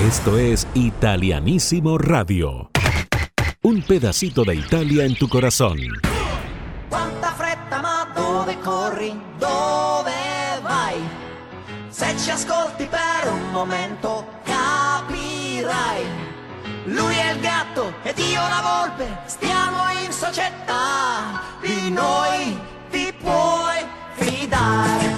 Esto es Italianísimo Radio. Un pedacito de Italia en tu corazón. Quanta fretta, ma dove corri? Dove vai? Se ci ascolti per un momento capirai. Lui è il gatto ed io la volpe, stiamo in società. Di noi ti puoi fidare.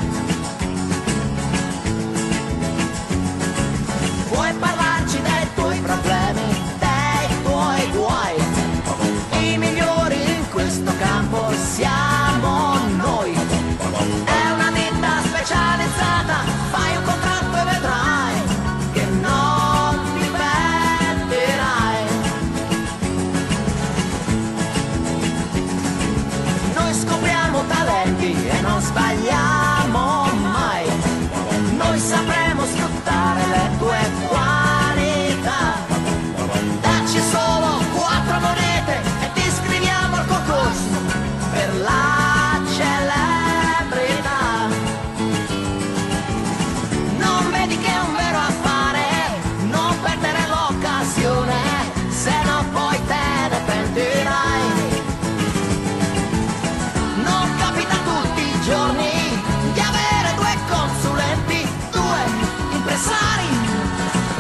Impresari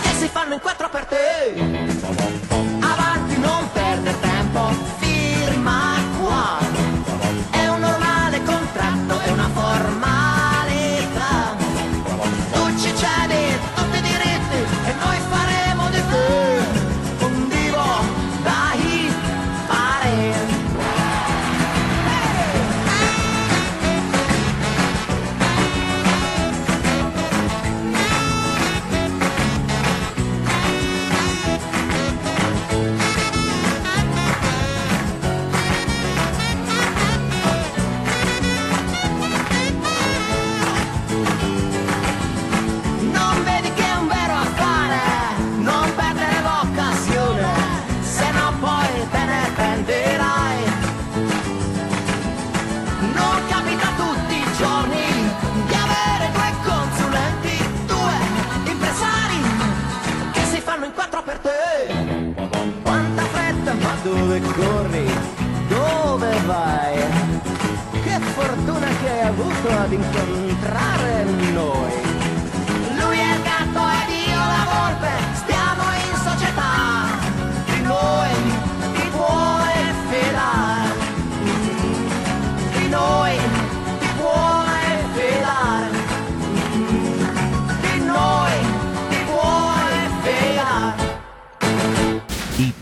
che si fanno in quattro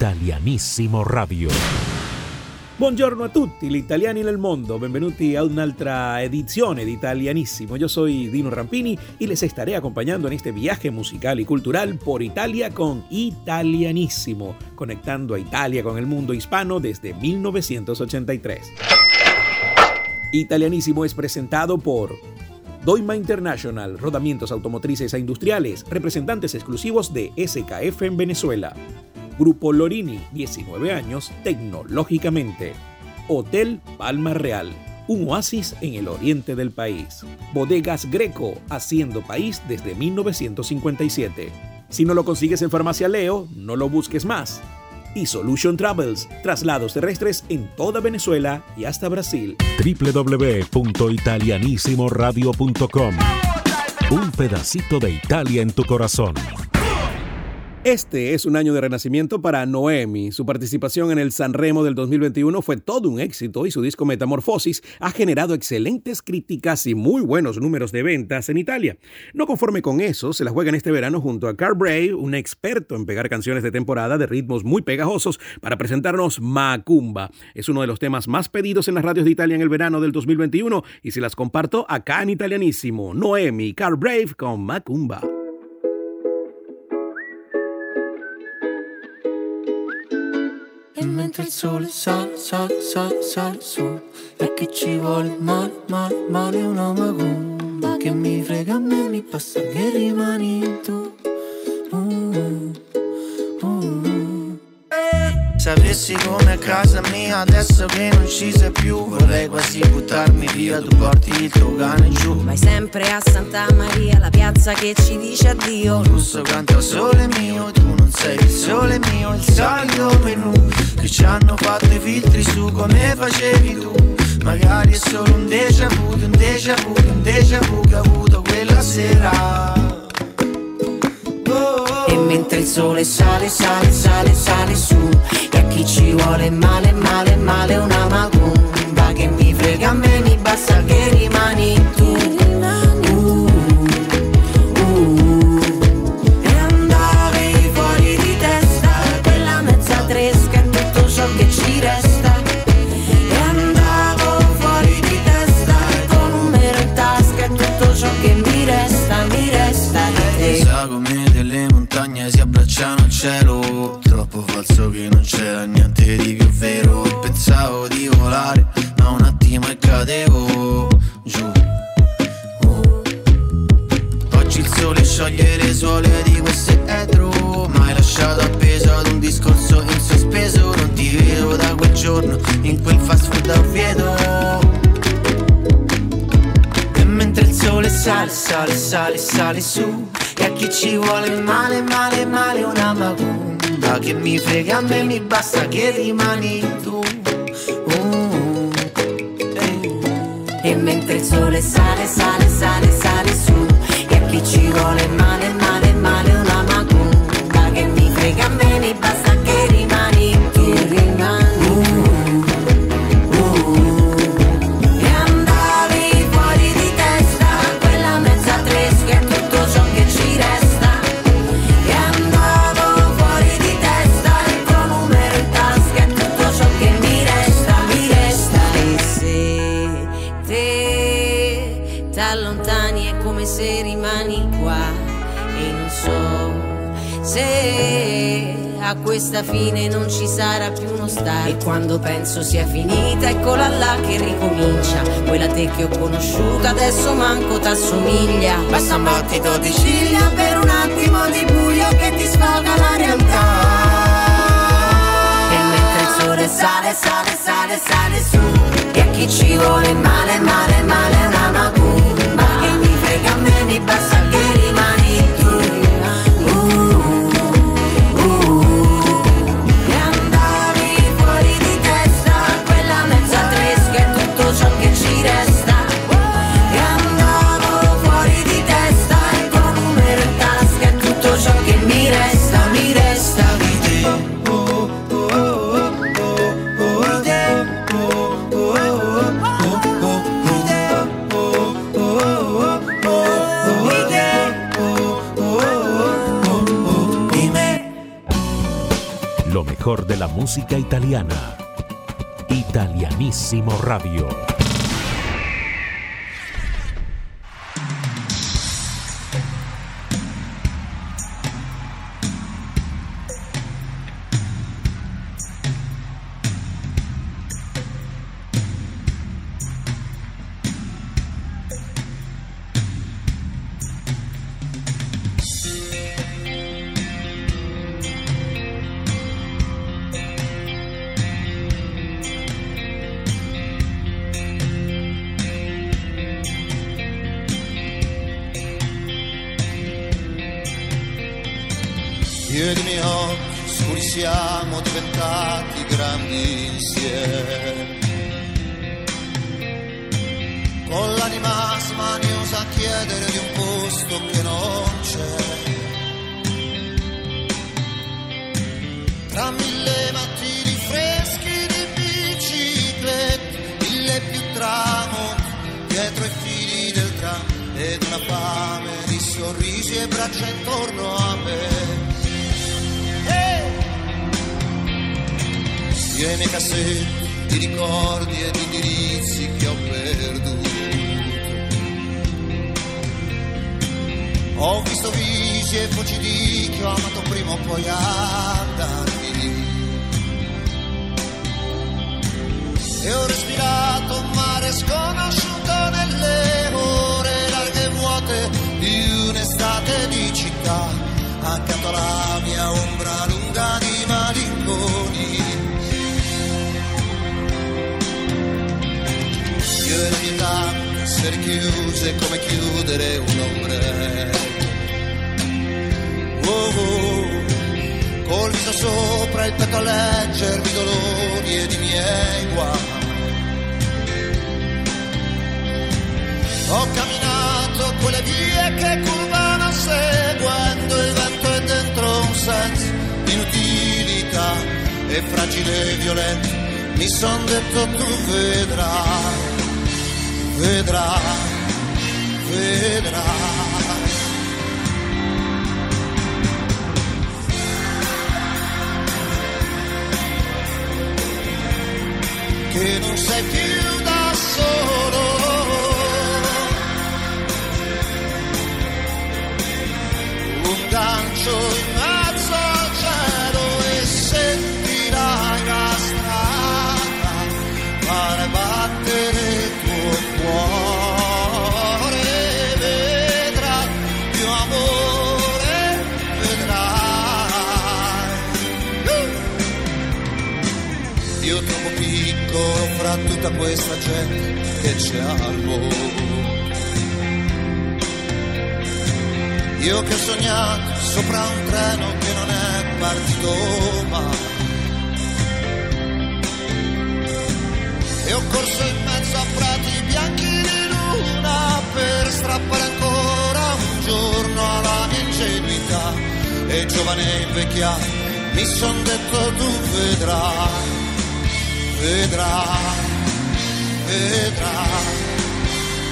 Italianissimo Radio. Buongiorno a tutti gli italiani nel mondo, benvenuti a un'altra edizione de Italianissimo. Yo soy Dino Rampini y les estaré acompañando en este viaje musical y cultural por Italia con Italianissimo, conectando a Italia con el mundo hispano desde 1983. Italianissimo es presentado por Doima International, rodamientos automotrices e industriales, representantes exclusivos de SKF en Venezuela. Grupo Lorini, 19 años, tecnológicamente. Hotel Palma Real, un oasis en el oriente del país. Bodegas Greco, haciendo país desde 1957. Si no lo consigues en Farmacia Leo, no lo busques más. Y Solution Travels, traslados terrestres en toda Venezuela y hasta Brasil. www.italianissimoradio.com Un pedacito de Italia en tu corazón. Este es un año de renacimiento para Noemi. Su participación en el Sanremo del 2021 fue todo un éxito y su disco Metamorfosis ha generado excelentes críticas y muy buenos números de ventas en Italia. No conforme con eso, se la juega en este verano junto a Carl Bray, un experto en pegar canciones de temporada de ritmos muy pegajosos, para presentarnos Macumba. Es uno de los temas más pedidos en las radios de Italia en el verano del 2021 y se las comparto acá en italianísimo. Noemi, Carl Brave con Macumba. Mentre il sole sale, sale, sale, sale su. E che ci vuole male, male, male una magumba. Che mi frega a me, mi passa che rimani tu Sapessi come a casa mia adesso che non ci sei più Vorrei quasi buttarmi via, tu porti il tuo cane giù. Vai sempre a Santa Maria, la piazza che ci dice addio. Russo canta sole mio, tu non sei il sole mio Il solito menù che ci hanno fatto i filtri su come facevi tu. Magari è solo un déjà vu, un déjà vu, un déjà vu che ho avuto quella sera. E mentre il sole sale, sale, sale, sale su chi ci vuole male, male, male una macumba. Che mi frega a me, mi basta che rimani tu Sole scioglie le suole di questo etro Ma hai lasciato appeso ad un discorso in sospeso Non ti vedo da quel giorno in quel fast food a Oviedo E mentre il sole sale, sale, sale, sale su E a chi ci vuole male, male, male una macumba Che mi frega a me, mi basta che rimani tu. Uh, eh. E mentre il sole sale, sale, sale, questa fine non ci sarà più uno stare E quando penso sia finita eccola là che ricomincia. Quella te che ho conosciuto adesso manco t'assomiglia. Basta un battito di ciglia per un attimo di buio che ti sfoga la realtà. E mentre il sole sale, sale, sale, sale su E a chi ci vuole male, male, male una macumba música italiana. Italianissimo Radio. Smaniosa a chiedere di un posto che non c'è. Tra mille mattini freschi di biciclette, mille più tramonti dietro i fili del tram ed una fame di sorrisi e braccia intorno a me. Io e i miei cassetti di ricordi e di indirizzi che ho perduto. Ho visto visi e voci di chi ho amato prima o poi andarmi. E ho respirato un mare sconosciuto nelle ore larghe e vuote di un'estate di città, accanto alla mia ombra lunga di malinconi. Io e la mia età essere chiuse come chiudere un ombrello. Oh, oh, col viso sopra il petto a leggermi dolori ed i miei guai. Ho camminato quelle vie che curvano seguendo il vento e dentro un senso di inutilità e fragile e violento mi son detto tu vedrai, vedrai, vedrai. Che c'è al mondo. Io che ho sognato sopra un treno che non è partito mai. E ho corso in mezzo a prati bianchi di luna per strappare ancora un giorno alla mia ingenuità. E giovane e invecchiato mi son detto tu vedrai, vedrai, vedrai,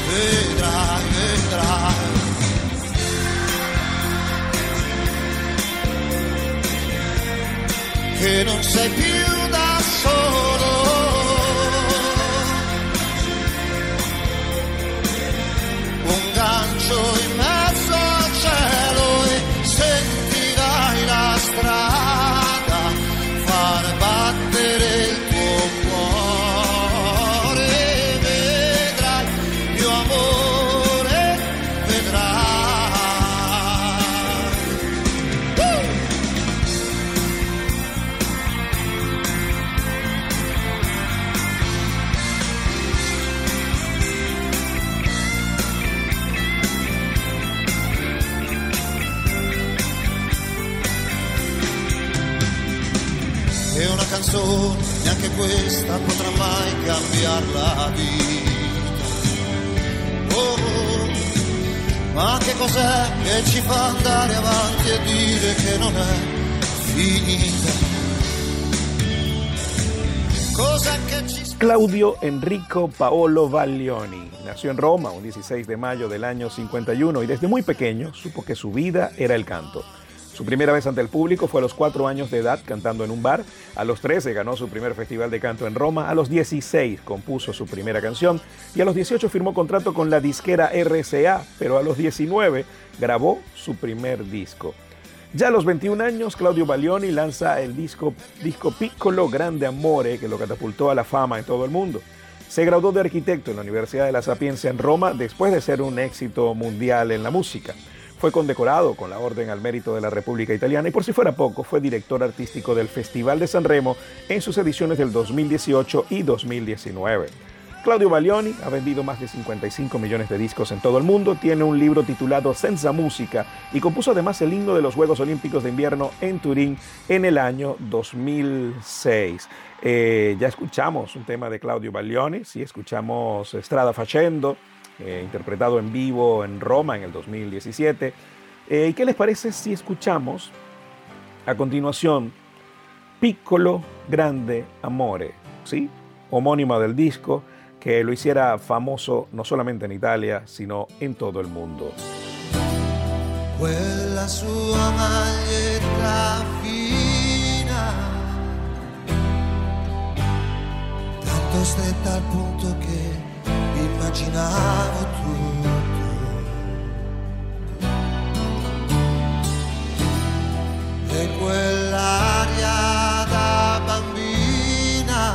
vedrai, vedrai. che non sei più da solo. Claudio Enrico Paolo Baglioni nació en Roma un 16 de mayo del año 51 y desde muy pequeño supo que su vida era el canto. Su primera vez ante el público fue a los 4 años de edad cantando en un bar. A los 13 ganó su primer festival de canto en Roma. A los 16 compuso su primera canción. Y a los 18 firmó contrato con la disquera RCA. Pero a los 19 grabó su primer disco. Ya a los 21 años, Claudio Baglioni lanza el disco, disco Piccolo Grande Amore, que lo catapultó a la fama en todo el mundo. Se graduó de arquitecto en la Universidad de la Sapienza en Roma después de ser un éxito mundial en la música. Fue condecorado con la Orden al Mérito de la República Italiana y por si fuera poco, fue director artístico del Festival de San Remo en sus ediciones del 2018 y 2019. Claudio Baglioni ha vendido más de 55 millones de discos en todo el mundo, tiene un libro titulado Senza Música y compuso además el himno de los Juegos Olímpicos de Invierno en Turín en el año 2006. Eh, ya escuchamos un tema de Claudio Baglioni, sí, escuchamos Strada Facendo, eh, interpretado en vivo en Roma en el 2017. Eh, ¿Y qué les parece si escuchamos a continuación Piccolo Grande Amore, ¿sí? homónima del disco, que lo hiciera famoso no solamente en Italia, sino en todo el mundo. quella sua maglietta fina, tanto stretta al punto che immaginavo tutto. E quell'aria da bambina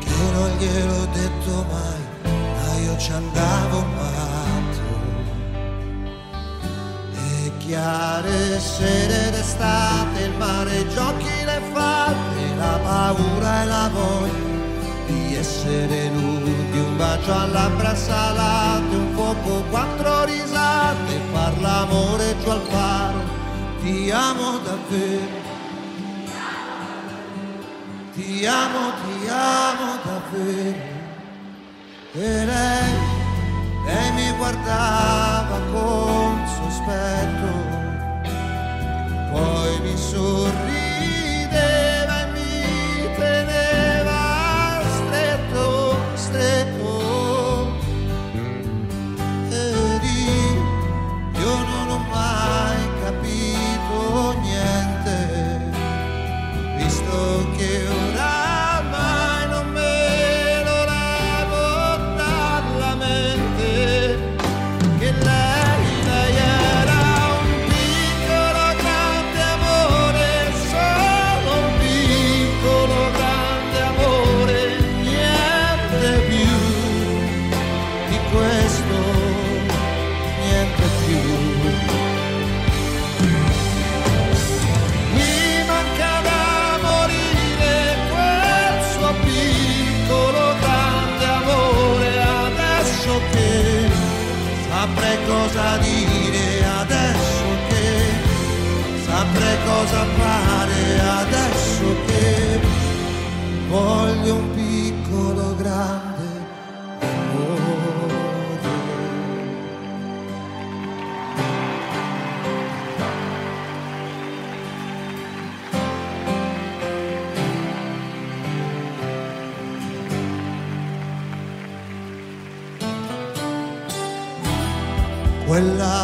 che non gliel'ho detto mai, ma io ci andavo matto. E chiare sere d'estate, il mare, giochi, le fatte, la paura e la voglia essere lui. bacio a labbra salate, un fuoco, quattro risate, far l'amore giù al faro, ti amo davvero. Ti amo, ti amo davvero. E lei, lei mi guardava con sospetto, poi mi sorrise nostre voglio un piccolo grande amore. Quella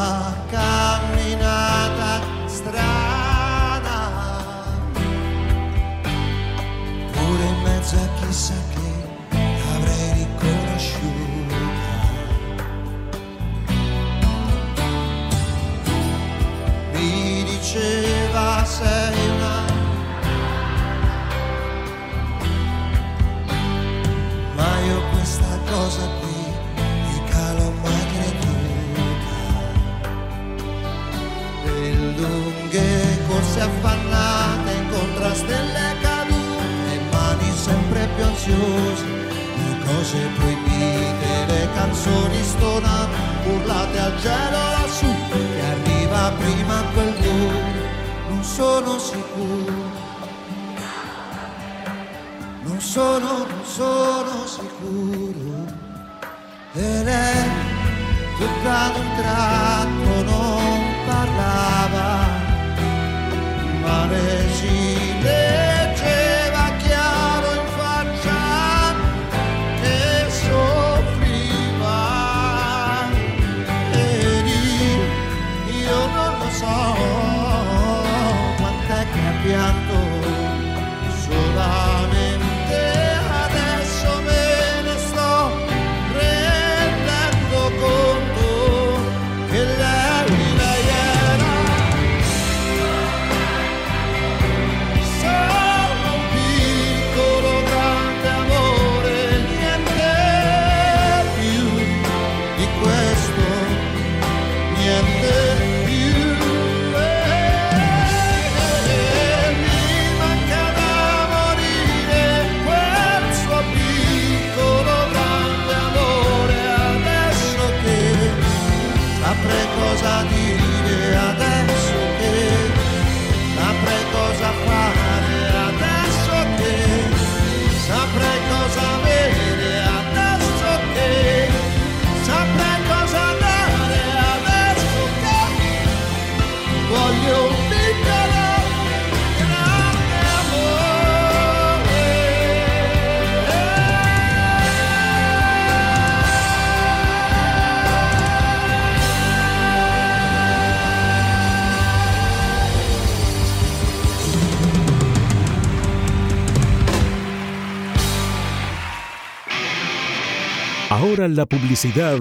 Ahora la publicidad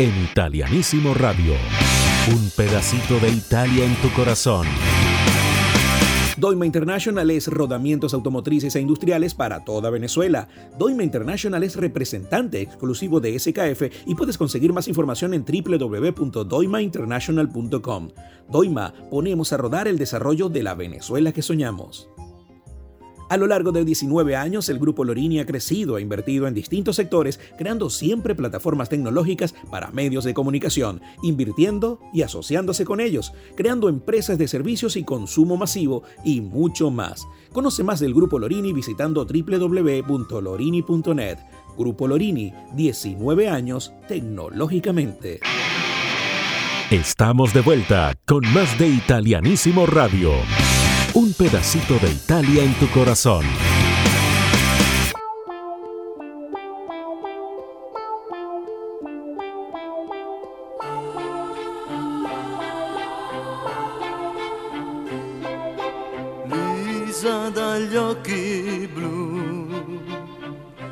en Italianísimo Radio. Un pedacito de Italia en tu corazón. Doima International es rodamientos automotrices e industriales para toda Venezuela. Doima International es representante exclusivo de SKF y puedes conseguir más información en www.doimainternational.com. Doima, ponemos a rodar el desarrollo de la Venezuela que soñamos. A lo largo de 19 años, el grupo Lorini ha crecido e invertido en distintos sectores, creando siempre plataformas tecnológicas para medios de comunicación, invirtiendo y asociándose con ellos, creando empresas de servicios y consumo masivo y mucho más. Conoce más del grupo Lorini visitando www.lorini.net. Grupo Lorini, 19 años tecnológicamente. Estamos de vuelta con más de Italianísimo Radio. Un pedacito de Italia en tu corazón. Lisa dagli occhi blu,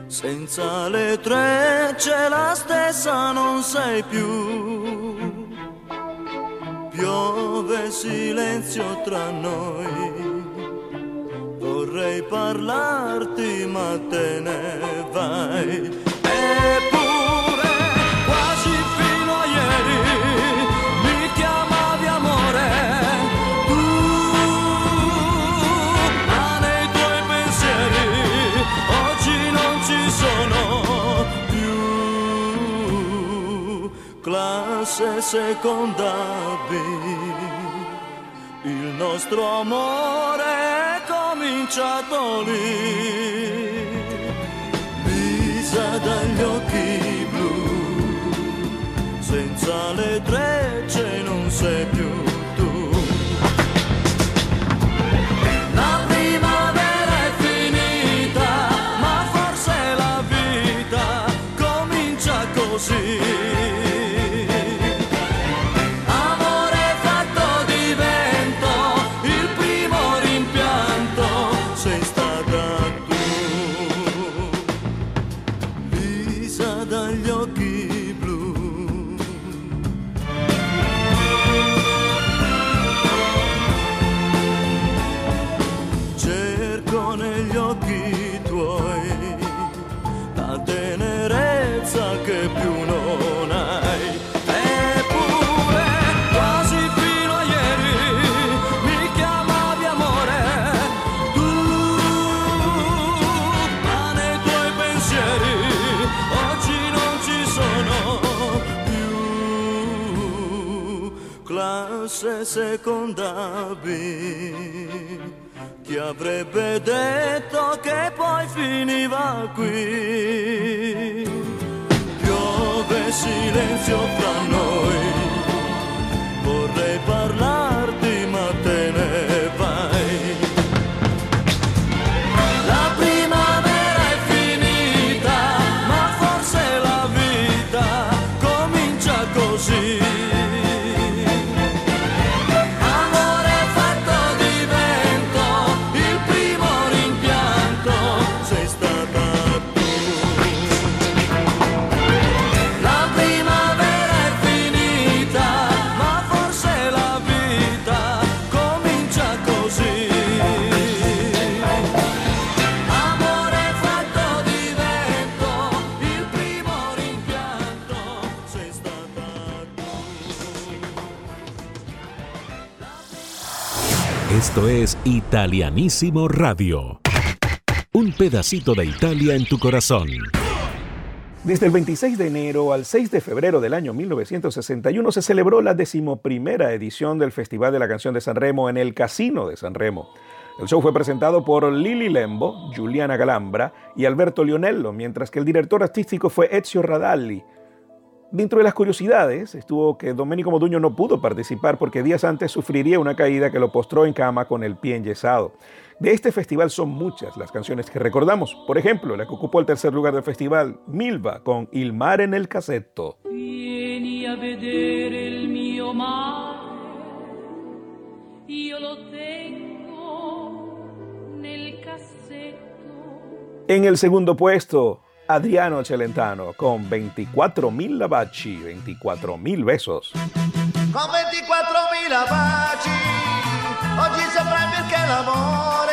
senza le trecce la stessa non sei più. Piove silenzio tra noi, vorrei parlarti ma te ne vai. Seconda B, il nostro amore è cominciato lì. Lisa dagli occhi blu, senza le trecce non sei più tu. Classe seconda B. Chi avrebbe detto che poi finiva qui? Piove silenzio fra noi, Es Italianísimo Radio. Un pedacito de Italia en tu corazón. Desde el 26 de enero al 6 de febrero del año 1961 se celebró la decimoprimera edición del Festival de la Canción de San Remo en el Casino de San Remo. El show fue presentado por Lili Lembo, Giuliana Galambra y Alberto Lionello, mientras que el director artístico fue Ezio Radalli. Dentro de las curiosidades estuvo que Domenico Moduño no pudo participar porque días antes sufriría una caída que lo postró en cama con el pie enyesado. De este festival son muchas las canciones que recordamos. Por ejemplo, la que ocupó el tercer lugar del festival, Milva, con Il mare nel cassetto. Vieni a vedere il mio mare, io lo tengo nel cassetto. En el segundo puesto, Adriano Celentano con 24.000 baci, 24.000 besos. Con 24.000 baci, oggi saprai perché l'amore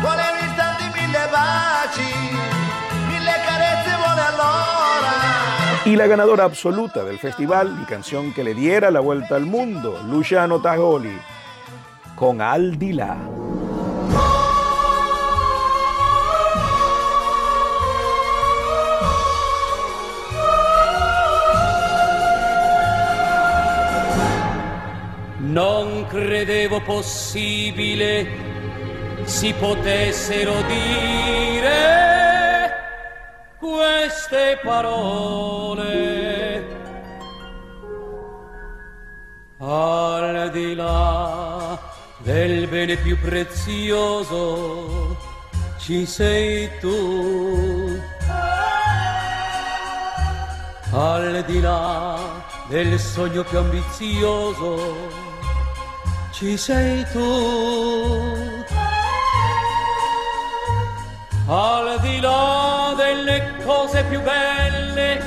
vuole un istante mille baci, mille carezze vuole allora. Y la ganadora absoluta del festival y canción que le diera la vuelta al mundo, Luciano Tajoli, con Aldila. Non credevo possibile si potessero dire queste parole. Al di là del bene più prezioso ci sei tu. Al di là del sogno più ambizioso ci sei tu. Al di là delle cose più belle,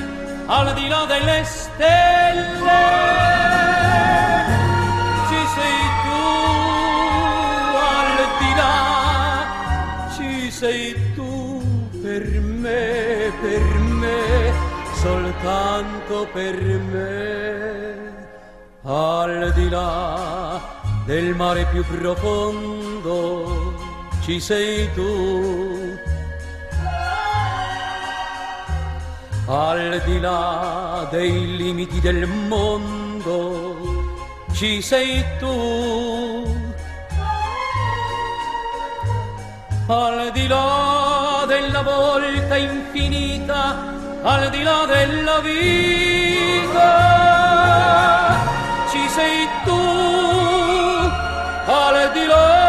al di là delle stelle, ci sei tu, al di là, ci sei tu per me, per me, soltanto per me, al di là del mare più profondo ci sei tu. Al di là dei limiti del mondo ci sei tu. Al di là della volta infinita, al di là della vita, ci sei tu Ale di loro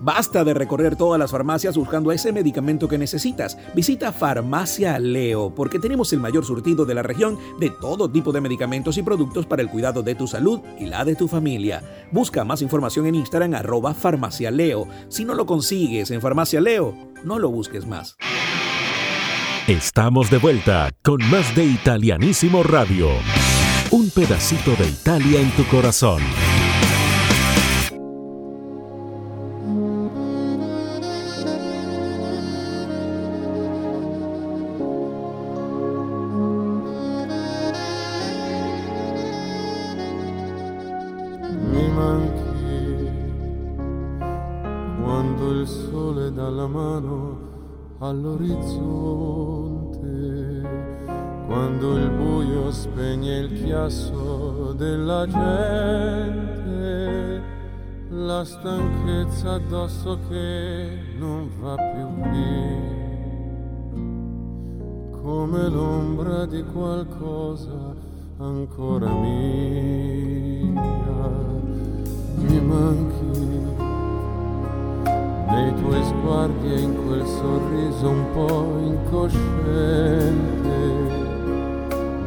Basta de recorrer todas las farmacias buscando ese medicamento que necesitas. Visita Farmacia Leo porque tenemos el mayor surtido de la región de todo tipo de medicamentos y productos para el cuidado de tu salud y la de tu familia. Busca más información en Instagram arroba Farmacia Leo. Si no lo consigues en Farmacia Leo, no lo busques más. Estamos de vuelta con más de Italianísimo Radio. Un pedacito de Italia en tu corazón. All'orizzonte, quando il buio spegne il chiasso della gente, la stanchezza addosso che non va più via, come l'ombra di qualcosa ancora mia, mi manchi tuoi sguardi e in quel sorriso un po' incosciente,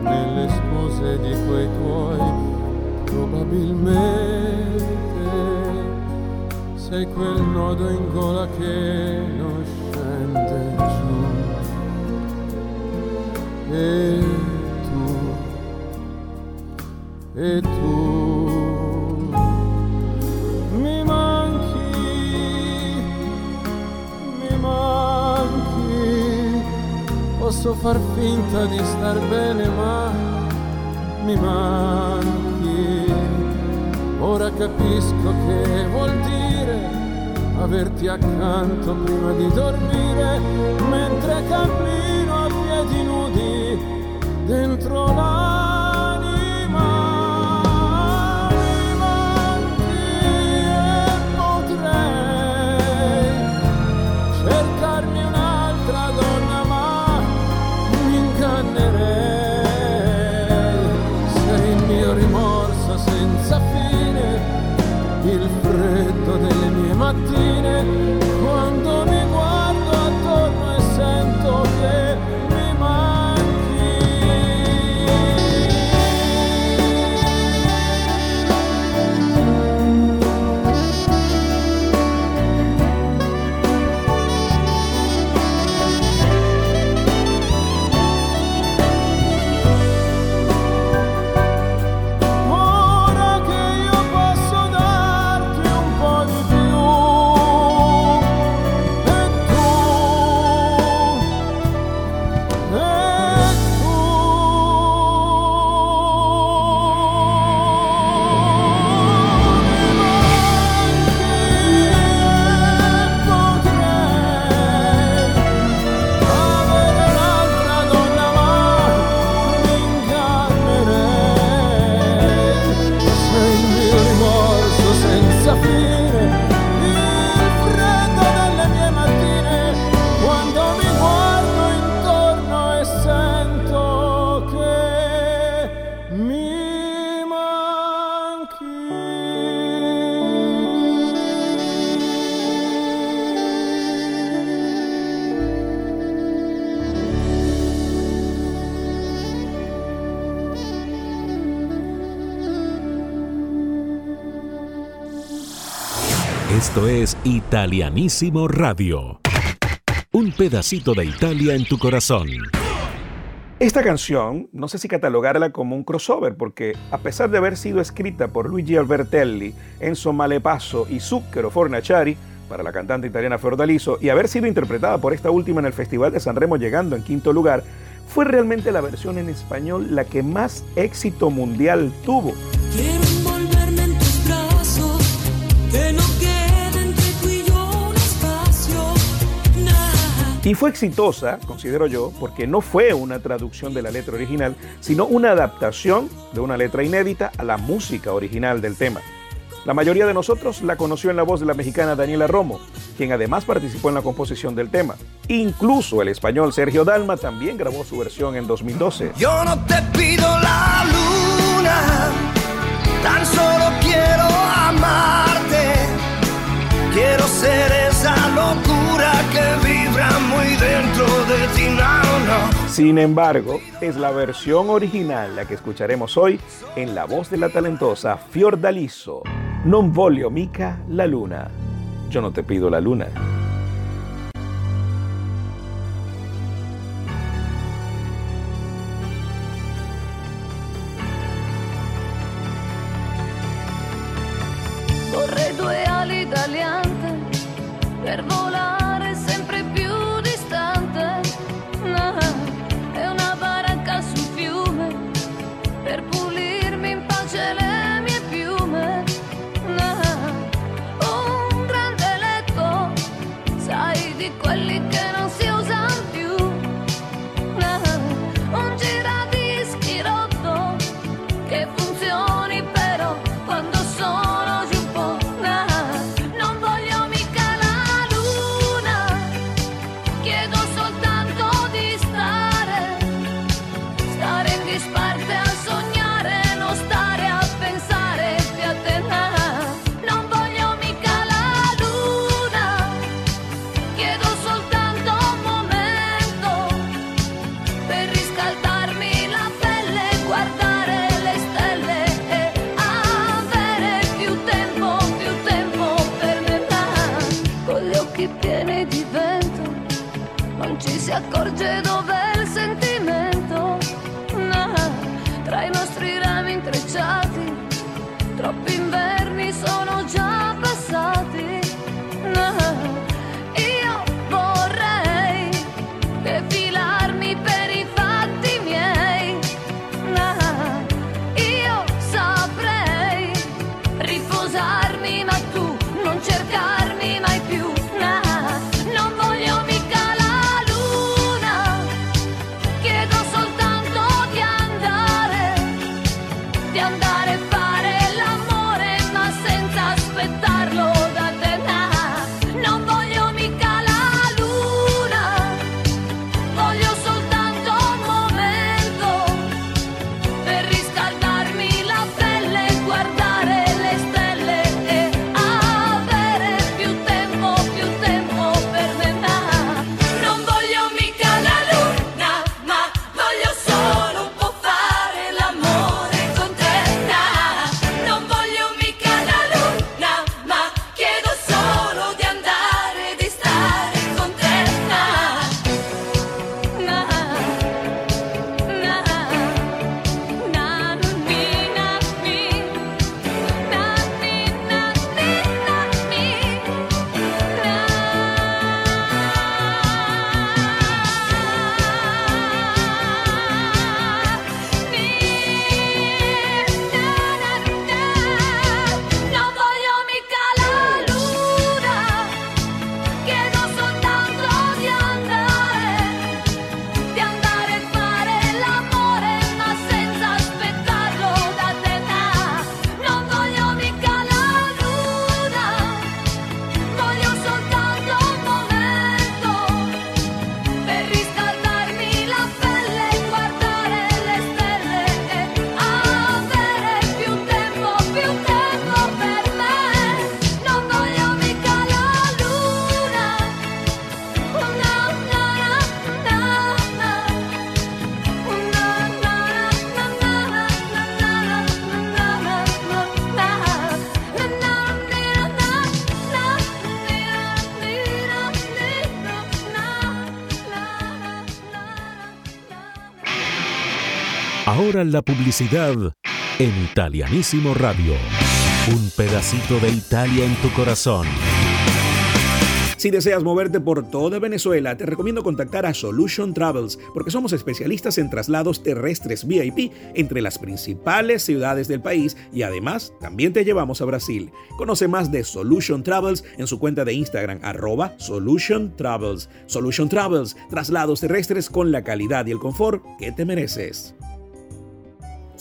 nelle scuse di quei tuoi probabilmente sei quel nodo in gola che non scende giù. E tu, e tu posso far finta di star bene ma mi manchi. Ora capisco che vuol dire averti accanto prima di dormire, mentre cammino a piedi nudi dentro l'anima. Es Italianísimo Radio. Un pedacito de Italia en tu corazón. Esta canción, no sé si catalogarla como un crossover, porque a pesar de haber sido escrita por Luigi Albertelli, Enzo Malepasso y Zucchero Fornaciari, para la cantante italiana Fiordaliso, y haber sido interpretada por esta última en el Festival de San Remo llegando en quinto lugar, fue realmente la versión en español la que más éxito mundial tuvo. Y fue exitosa, considero yo, porque no fue una traducción de la letra original, sino una adaptación de una letra inédita a la música original del tema. La mayoría de nosotros la conoció en la voz de la mexicana Daniela Romo, quien además participó en la composición del tema. Incluso el español Sergio Dalma también grabó su versión en 2012. Yo no te pido la luna, tan solo quiero amarte. Quiero ser esa locura que vibra muy dentro de ti. Sin embargo, es la versión original la que escucharemos hoy en la voz de la talentosa Fiordaliso. Non voglio mica la luna. Yo no te pido la luna. Ahora la publicidad en Italianísimo Radio. Un pedacito de Italia en tu corazón. Si deseas moverte por toda Venezuela, te recomiendo contactar a Solution Travels porque somos especialistas en traslados terrestres VIP entre las principales ciudades del país y además también te llevamos a Brasil. Conoce más de Solution Travels en su cuenta de Instagram arroba Solution Travels. Solution Travels, traslados terrestres con la calidad y el confort que te mereces.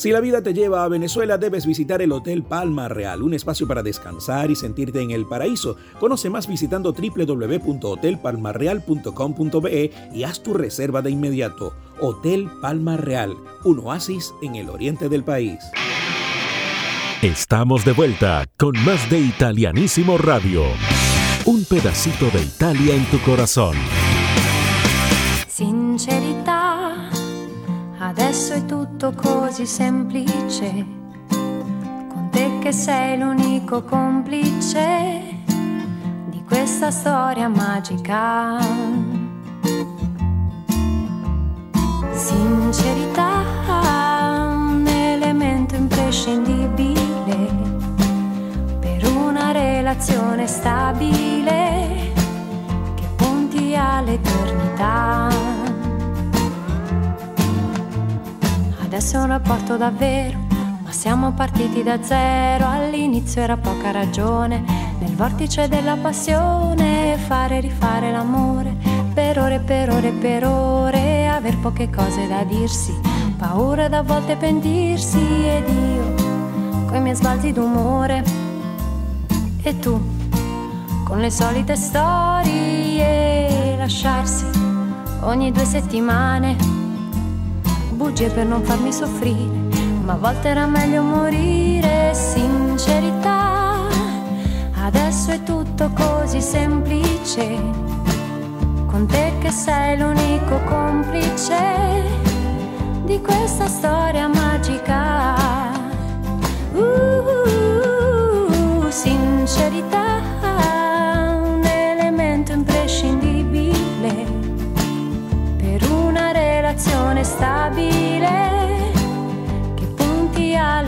Si la vida te lleva a Venezuela, debes visitar el Hotel Palma Real, un espacio para descansar y sentirte en el paraíso. Conoce más visitando www.hotelpalmarreal.com.be y haz tu reserva de inmediato. Hotel Palma Real, un oasis en el oriente del país. Estamos de vuelta con más de Italianísimo Radio. Un pedacito de Italia en tu corazón. Sincerità, adesso è tutto così semplice, con te che sei l'unico complice di questa storia magica. Sincerità, un elemento imprescindibile per una relazione stabile che punti all'eternità. Adesso è un rapporto davvero, ma siamo partiti da zero. All'inizio era poca ragione, nel vortice della passione, fare e rifare l'amore, per ore, per ore, per ore, aver poche cose da dirsi, paura da volte pentirsi. Ed io, coi miei sbalzi d'umore, e tu, con le solite storie, lasciarsi ogni due settimane bugie per non farmi soffrire, ma a volte era meglio morire. Sincerità, adesso è tutto così semplice, con te che sei l'unico complice di questa storia magica. Uh, sincerità,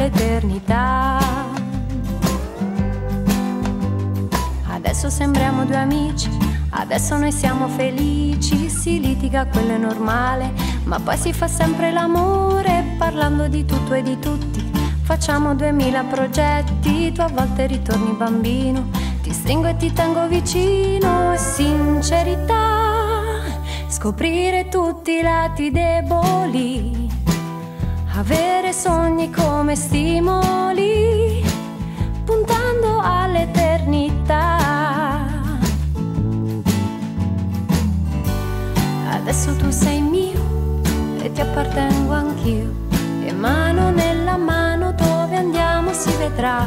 all'eternità. Adesso sembriamo due amici, adesso noi siamo felici, si litiga, quello è normale, ma poi si fa sempre l'amore parlando di tutto e di tutti. Facciamo duemila progetti, tu a volte ritorni bambino, ti stringo e ti tengo vicino, sincerità scoprire tutti i lati deboli. avere sogni come stimoli, puntando all'eternità. Adesso tu sei mio e ti appartengo anch'io, e mano nella mano dove andiamo si vedrà,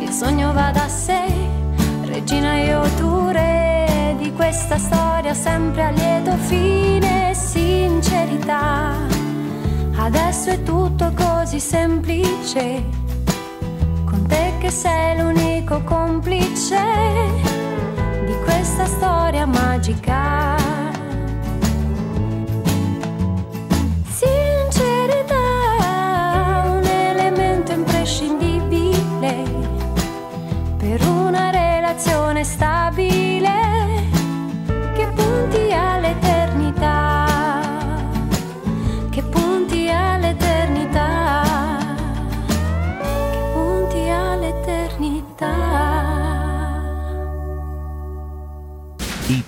il sogno va da sé, regina io tu re di questa storia sempre a lieto fine e sincerità. Adesso è tutto così semplice, con te che sei l'unico complice di questa storia magica. Sincerità, un elemento imprescindibile per una relazione stabile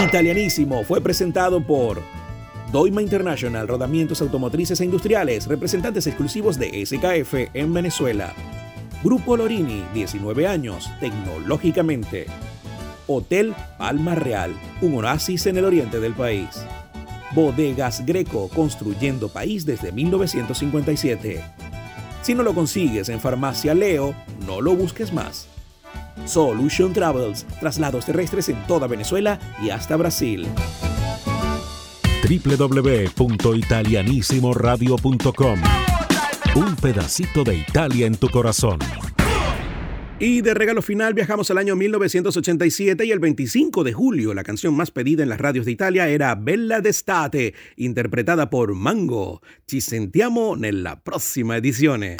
Italianísimo fue presentado por Doima International, rodamientos automotrices e industriales, representantes exclusivos de SKF en Venezuela. Grupo Lorini, 19 años, tecnológicamente. Hotel Palma Real, un oasis en el oriente del país. Bodegas Greco, construyendo país desde 1957. Si no lo consigues en Farmacia Leo, no lo busques más. Solution Travels, traslados terrestres en toda Venezuela y hasta Brasil. www.italianissimoradio.com Un pedacito de Italia en tu corazón. Y de regalo final viajamos al año 1987 y el 25 de julio la canción más pedida en las radios de Italia era Bella d'estate, interpretada por Mango. Ci sentiamo nella prossima edizione.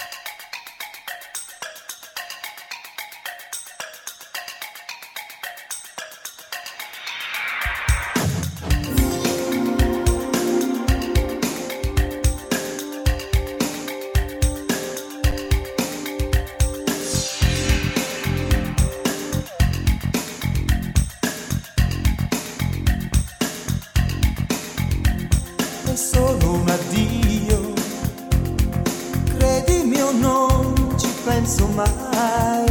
Penso mai.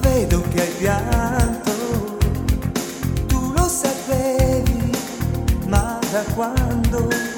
Vedo che hai pianto, tu lo sapevi, ma da quando?